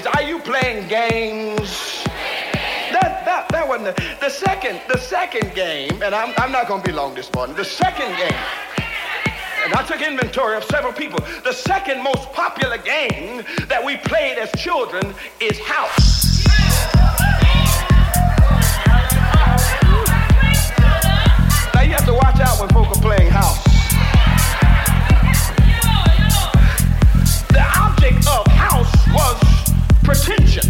snakes. Are you playing games? That, that, that wasn't the, the second, the second game, and I'm, I'm not going to be long this morning. The second game, and I took inventory of several people. The second most popular game that we played as children is house. Now you have to watch out when folk are playing house. The object of house was pretension.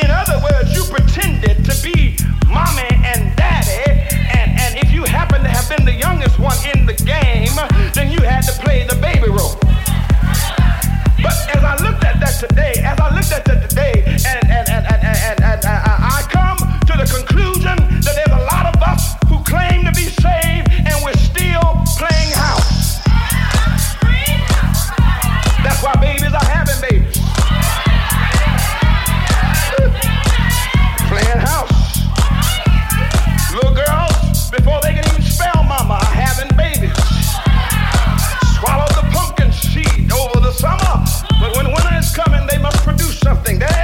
In other words, you pretended to be mommy and daddy, and, and if you happen to have been the youngest one in the game, then you had to play the baby role. But as I looked at that today, as I looked at that today, something. That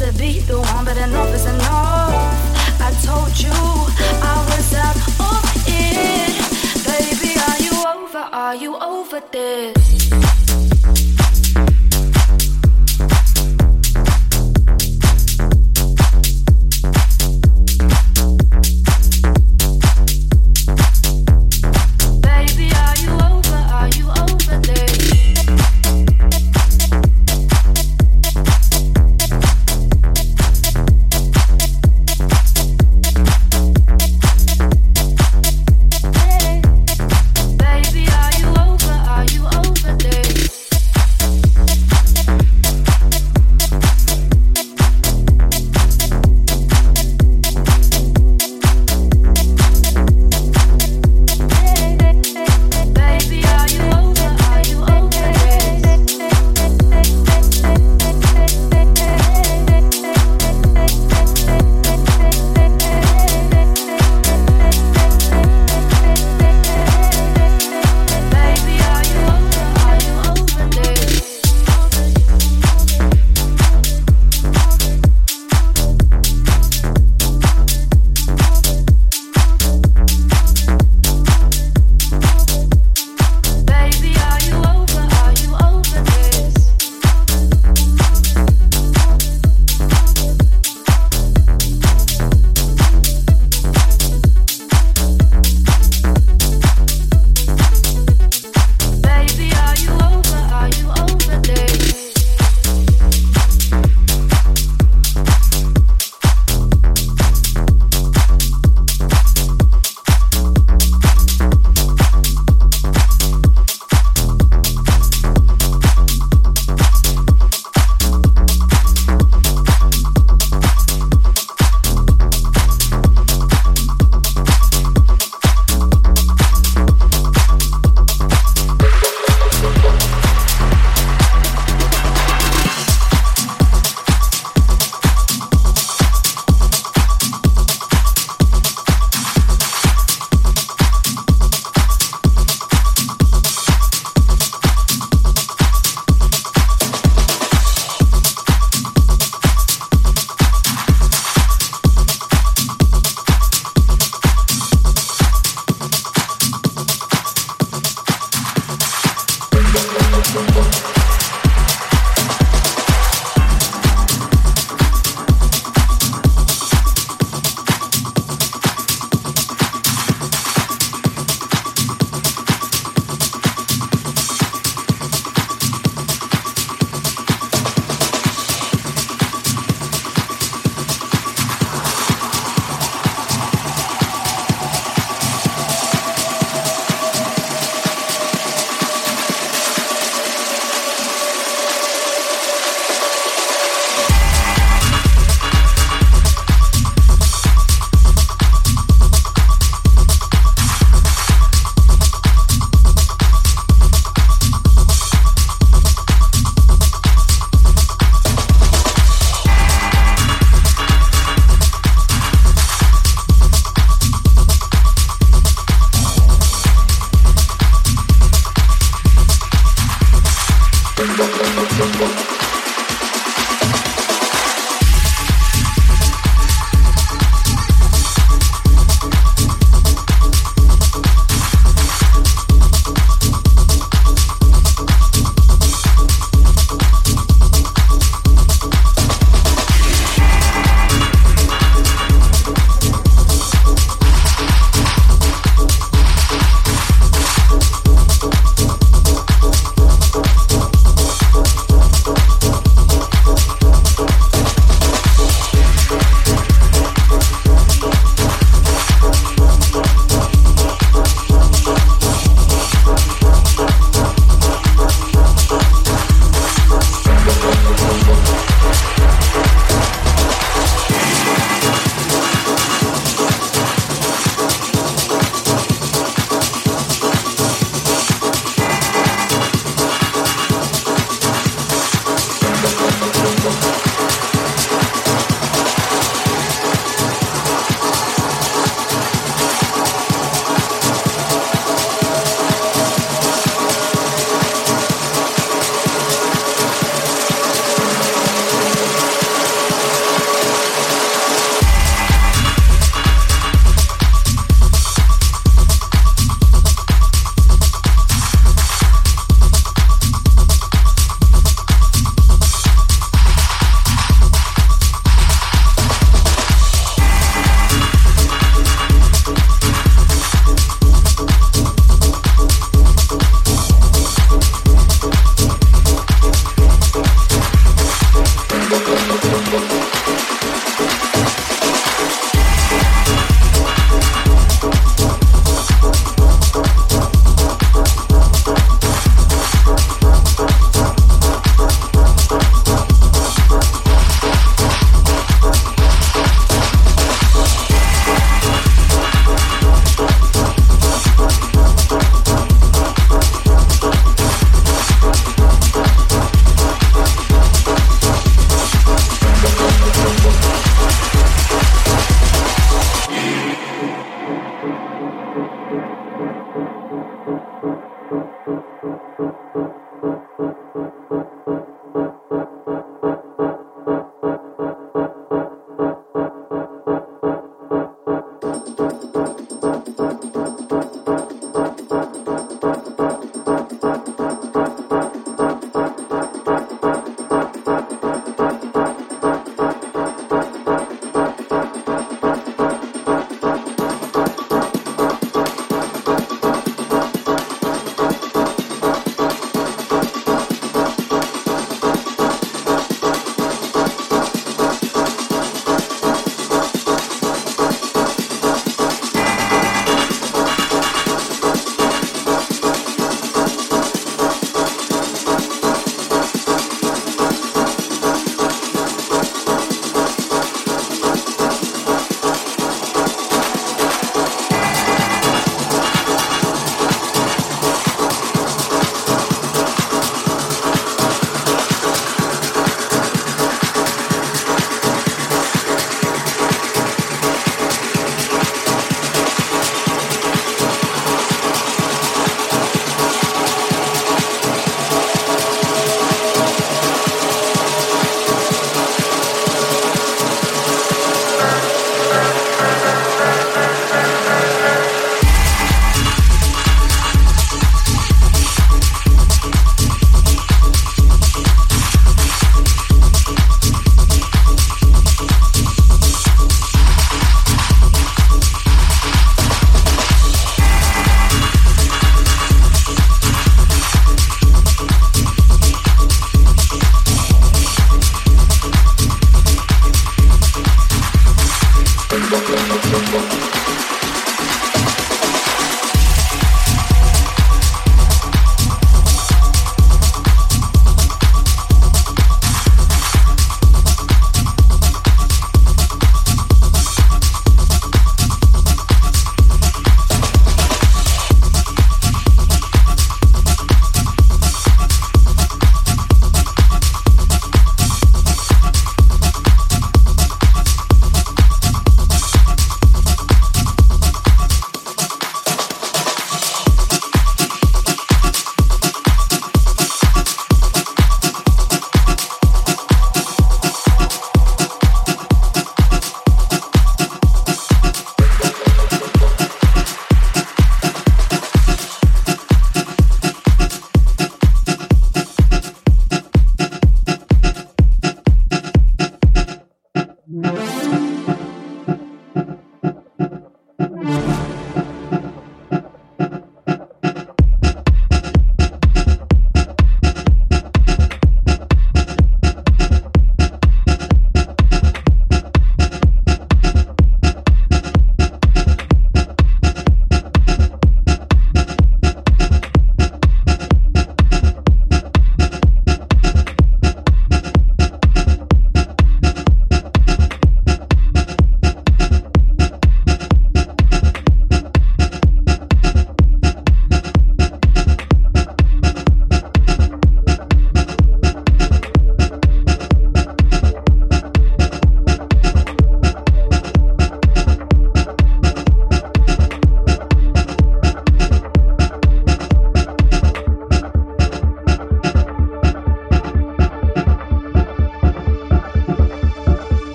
to be the one, but enough is enough. I told you I was out of it. Baby, are you over? Are you over this?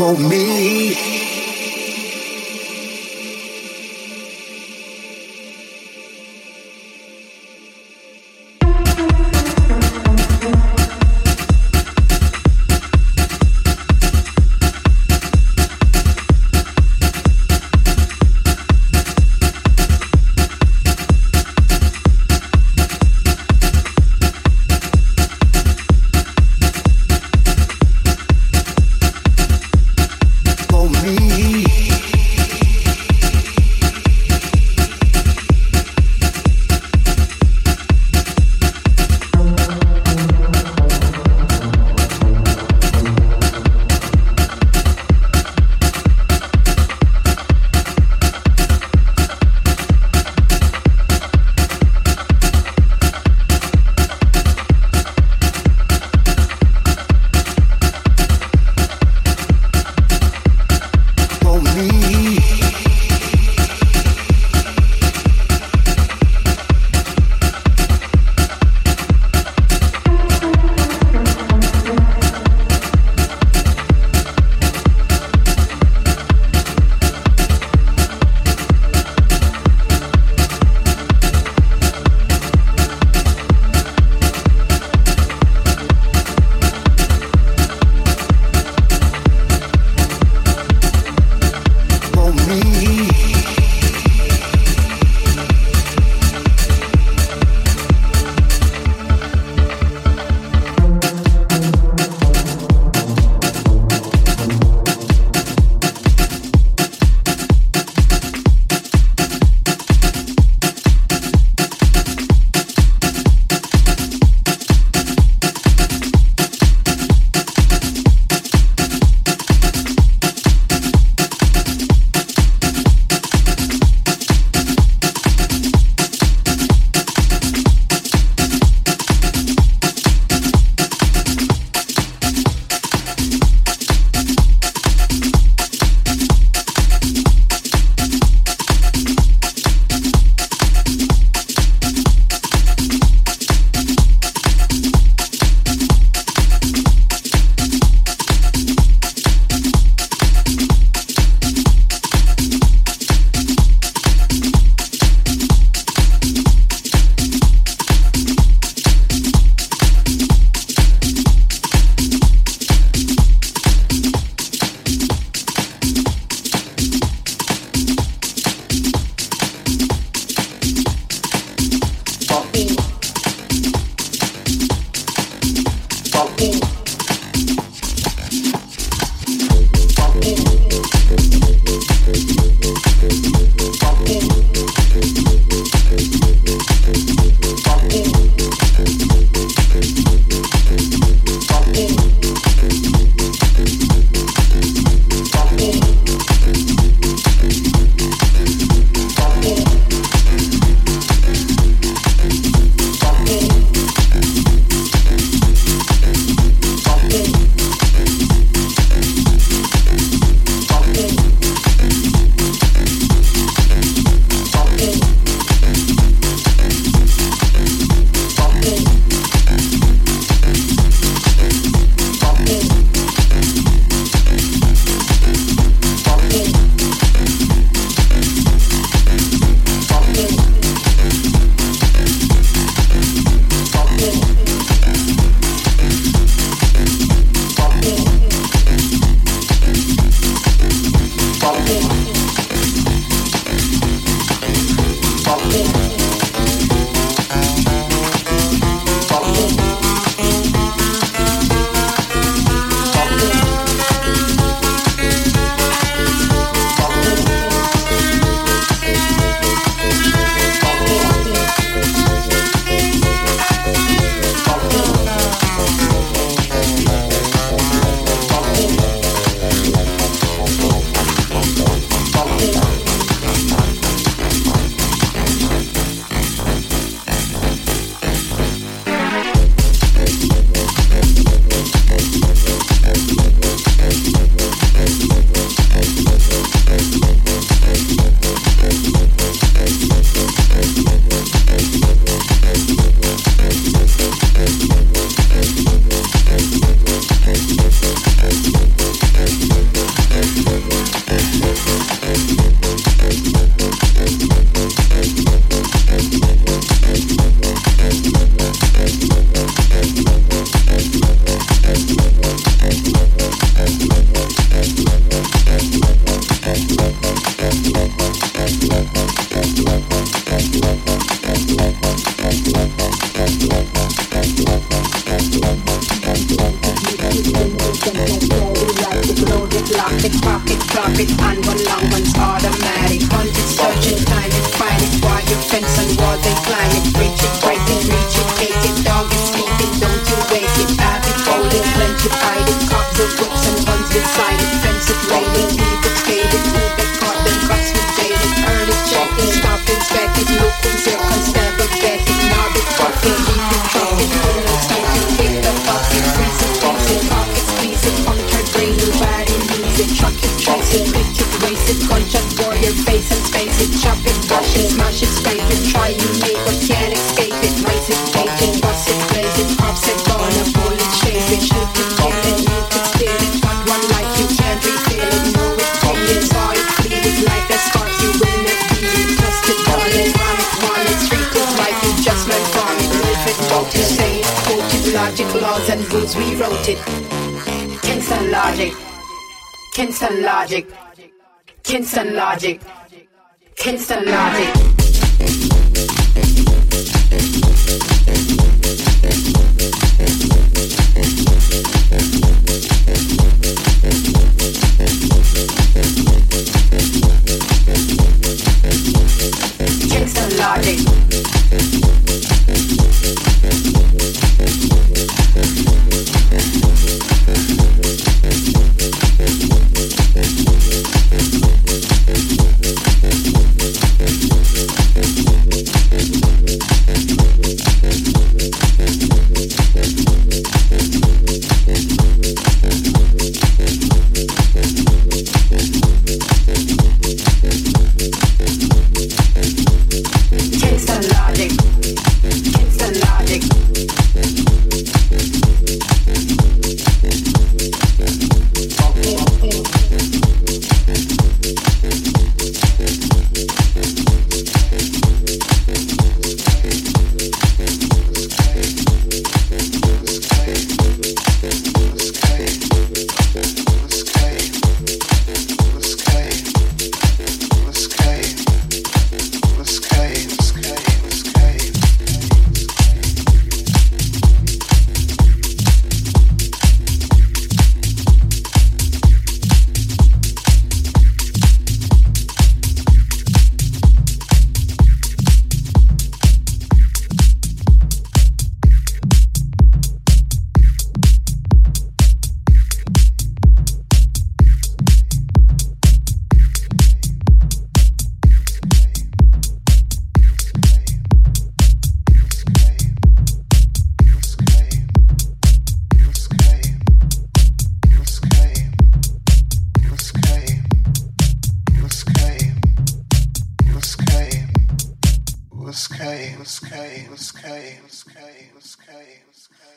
won't we wrote it. Kinston logic. Kinston logic. Kinston logic. Kinston logic. Kinston logic.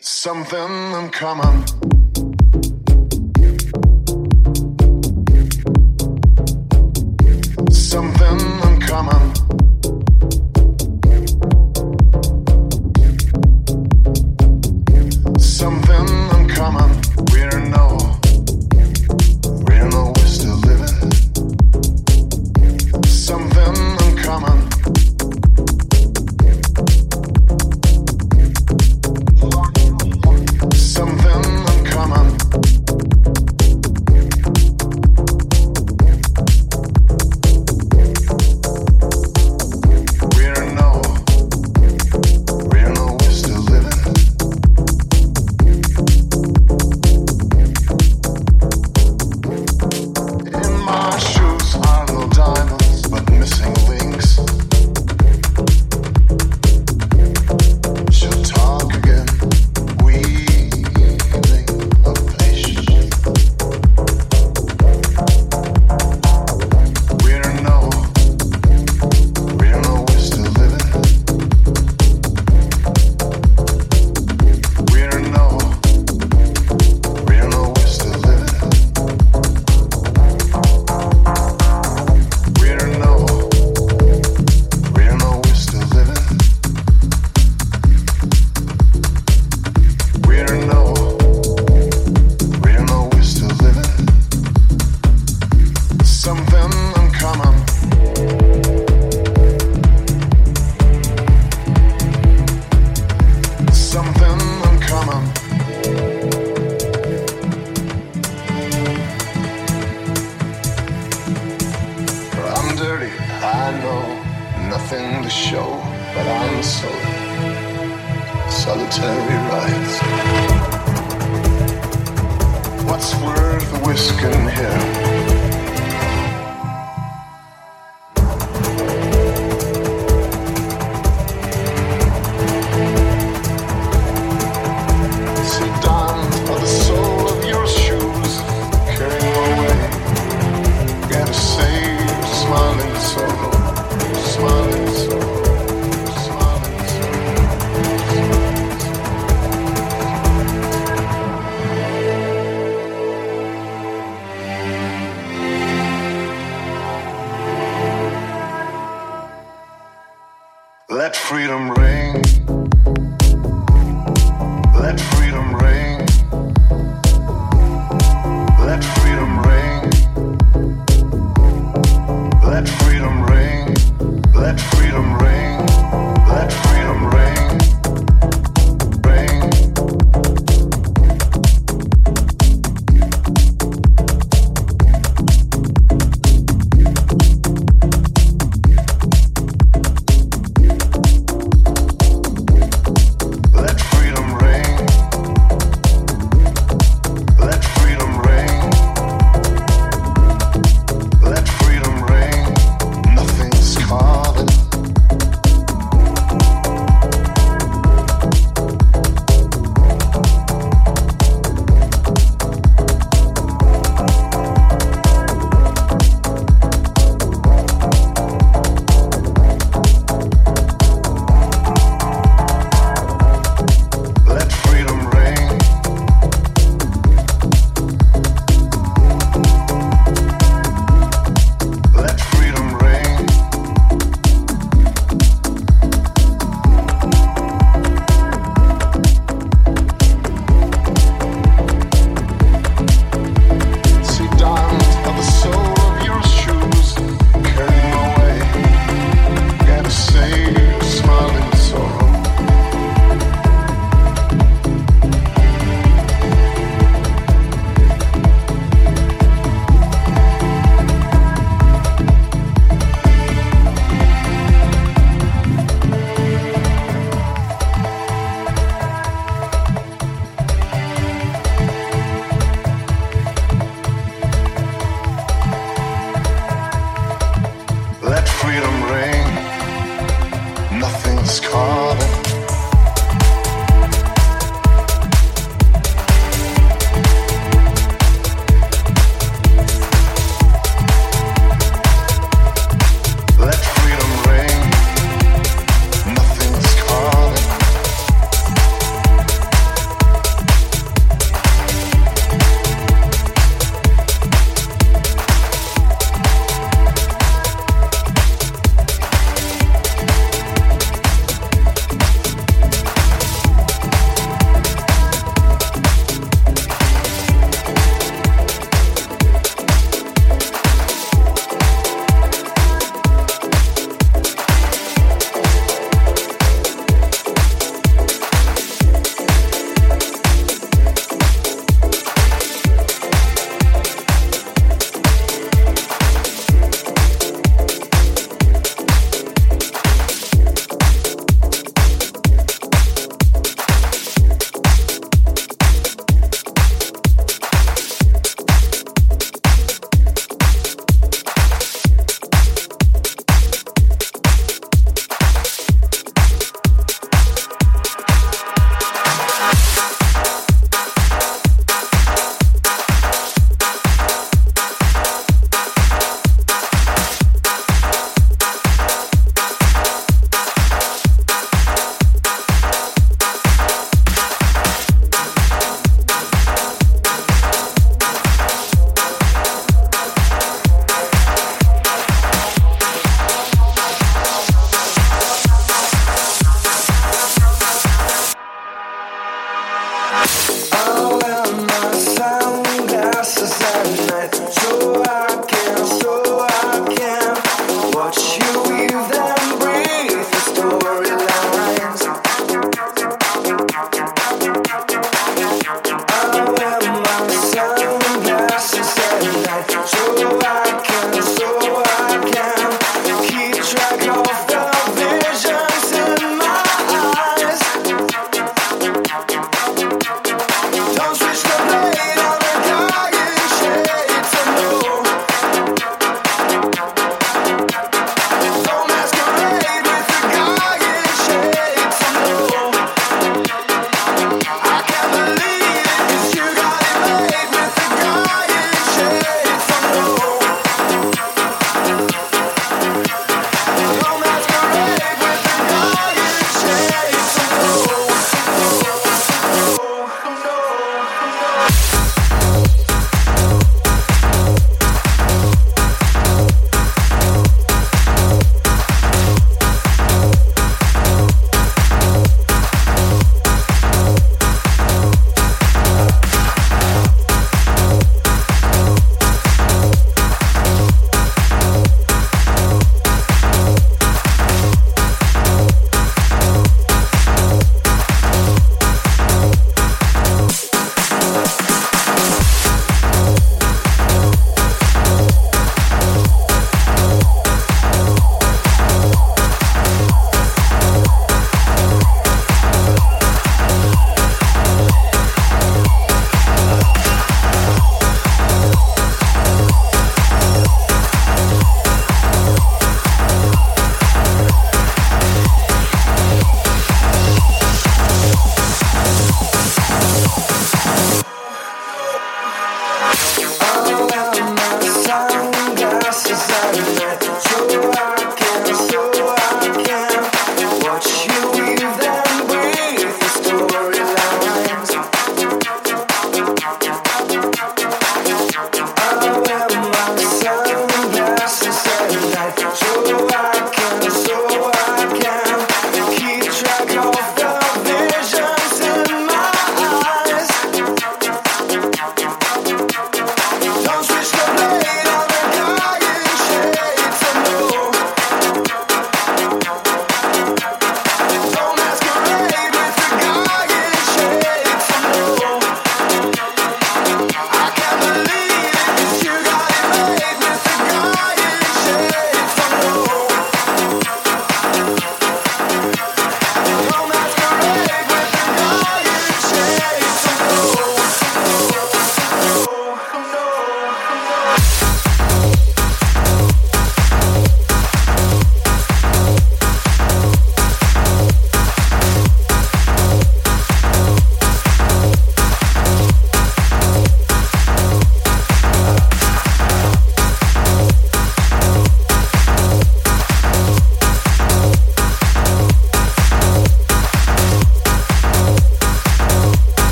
Something coming. Something coming.